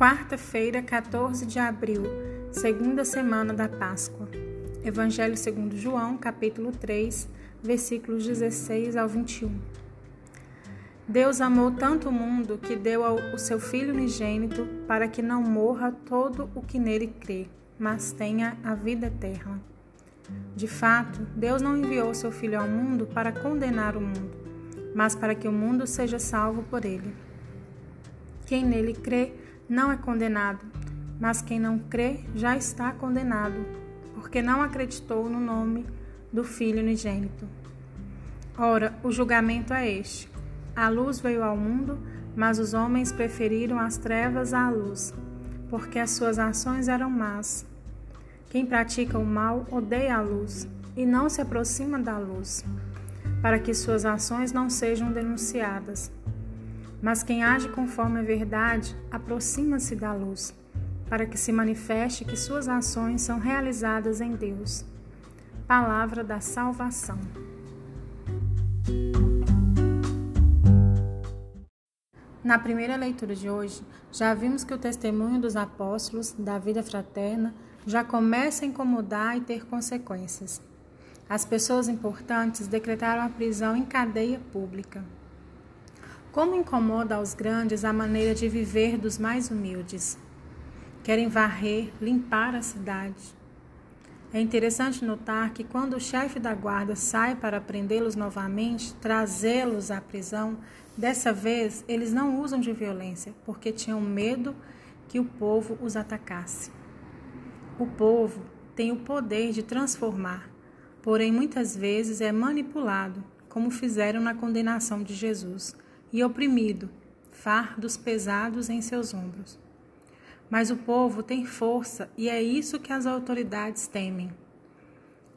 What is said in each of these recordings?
Quarta-feira, 14 de abril, segunda semana da Páscoa. Evangelho segundo João, capítulo 3, versículos 16 ao 21. Deus amou tanto o mundo que deu o seu Filho unigênito para que não morra todo o que nele crê, mas tenha a vida eterna. De fato, Deus não enviou seu Filho ao mundo para condenar o mundo, mas para que o mundo seja salvo por ele. Quem nele crê não é condenado, mas quem não crê já está condenado, porque não acreditou no nome do Filho unigênito. Ora, o julgamento é este: a luz veio ao mundo, mas os homens preferiram as trevas à luz, porque as suas ações eram más. Quem pratica o mal odeia a luz e não se aproxima da luz, para que suas ações não sejam denunciadas. Mas quem age conforme a verdade aproxima-se da luz, para que se manifeste que suas ações são realizadas em Deus. Palavra da salvação. Na primeira leitura de hoje, já vimos que o testemunho dos apóstolos da vida fraterna já começa a incomodar e ter consequências. As pessoas importantes decretaram a prisão em cadeia pública. Como incomoda aos grandes a maneira de viver dos mais humildes. Querem varrer, limpar a cidade. É interessante notar que quando o chefe da guarda sai para prendê-los novamente, trazê-los à prisão, dessa vez eles não usam de violência, porque tinham medo que o povo os atacasse. O povo tem o poder de transformar, porém muitas vezes é manipulado, como fizeram na condenação de Jesus e oprimido, fardos pesados em seus ombros. Mas o povo tem força e é isso que as autoridades temem.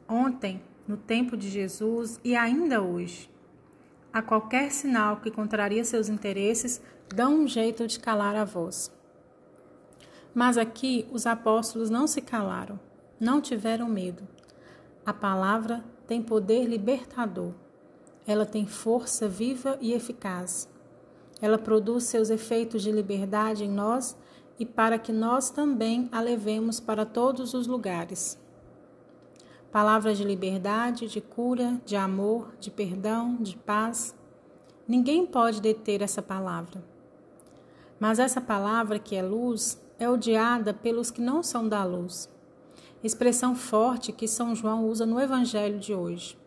Ontem, no tempo de Jesus e ainda hoje, a qualquer sinal que contraria seus interesses, dão um jeito de calar a voz. Mas aqui os apóstolos não se calaram, não tiveram medo. A palavra tem poder libertador. Ela tem força viva e eficaz. Ela produz seus efeitos de liberdade em nós e para que nós também a levemos para todos os lugares. Palavras de liberdade, de cura, de amor, de perdão, de paz. Ninguém pode deter essa palavra. Mas essa palavra, que é luz, é odiada pelos que não são da luz. Expressão forte que São João usa no Evangelho de hoje.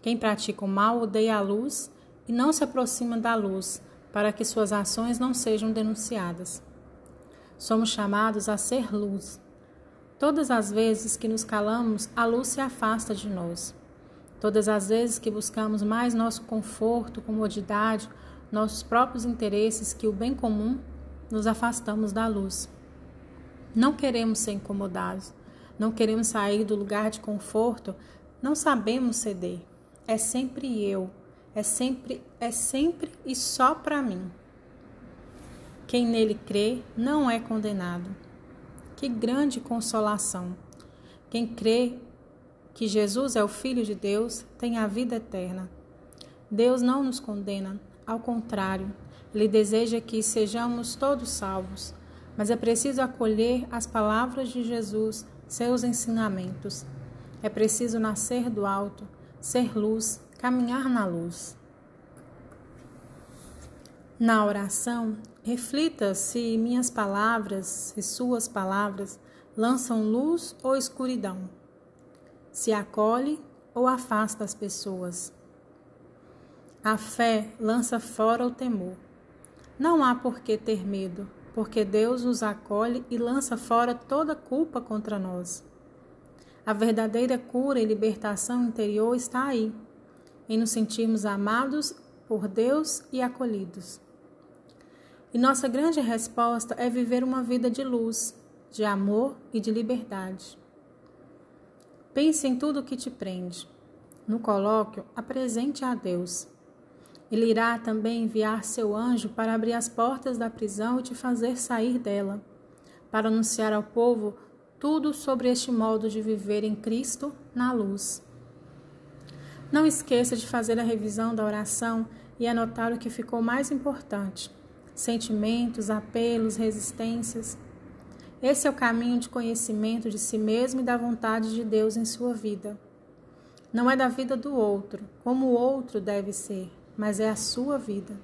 Quem pratica o mal odeia a luz e não se aproxima da luz, para que suas ações não sejam denunciadas. Somos chamados a ser luz. Todas as vezes que nos calamos, a luz se afasta de nós. Todas as vezes que buscamos mais nosso conforto, comodidade, nossos próprios interesses que o bem comum, nos afastamos da luz. Não queremos ser incomodados, não queremos sair do lugar de conforto, não sabemos ceder. É sempre eu, é sempre é sempre e só para mim. Quem nele crê não é condenado. Que grande consolação! Quem crê que Jesus é o Filho de Deus tem a vida eterna. Deus não nos condena, ao contrário, Ele deseja que sejamos todos salvos, mas é preciso acolher as palavras de Jesus, seus ensinamentos. É preciso nascer do alto, ser luz, caminhar na luz. Na oração, reflita se minhas palavras e suas palavras lançam luz ou escuridão, se acolhe ou afasta as pessoas. A fé lança fora o temor. Não há por que ter medo, porque Deus nos acolhe e lança fora toda culpa contra nós. A verdadeira cura e libertação interior está aí em nos sentirmos amados por Deus e acolhidos. E nossa grande resposta é viver uma vida de luz, de amor e de liberdade. Pense em tudo o que te prende. No colóquio, apresente a Deus. Ele irá também enviar seu anjo para abrir as portas da prisão e te fazer sair dela, para anunciar ao povo tudo sobre este modo de viver em Cristo na luz. Não esqueça de fazer a revisão da oração e anotar o que ficou mais importante. Sentimentos, apelos, resistências. Esse é o caminho de conhecimento de si mesmo e da vontade de Deus em sua vida. Não é da vida do outro, como o outro deve ser, mas é a sua vida.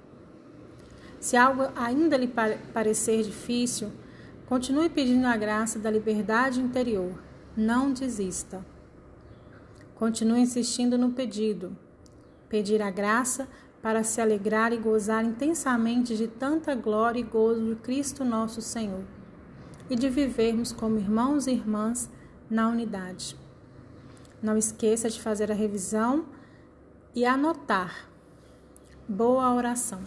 Se algo ainda lhe parecer difícil, continue pedindo a graça da liberdade interior. Não desista. Continue insistindo no pedido. Pedir a graça para se alegrar e gozar intensamente de tanta glória e gozo de Cristo nosso Senhor, e de vivermos como irmãos e irmãs na unidade. Não esqueça de fazer a revisão e anotar. Boa oração.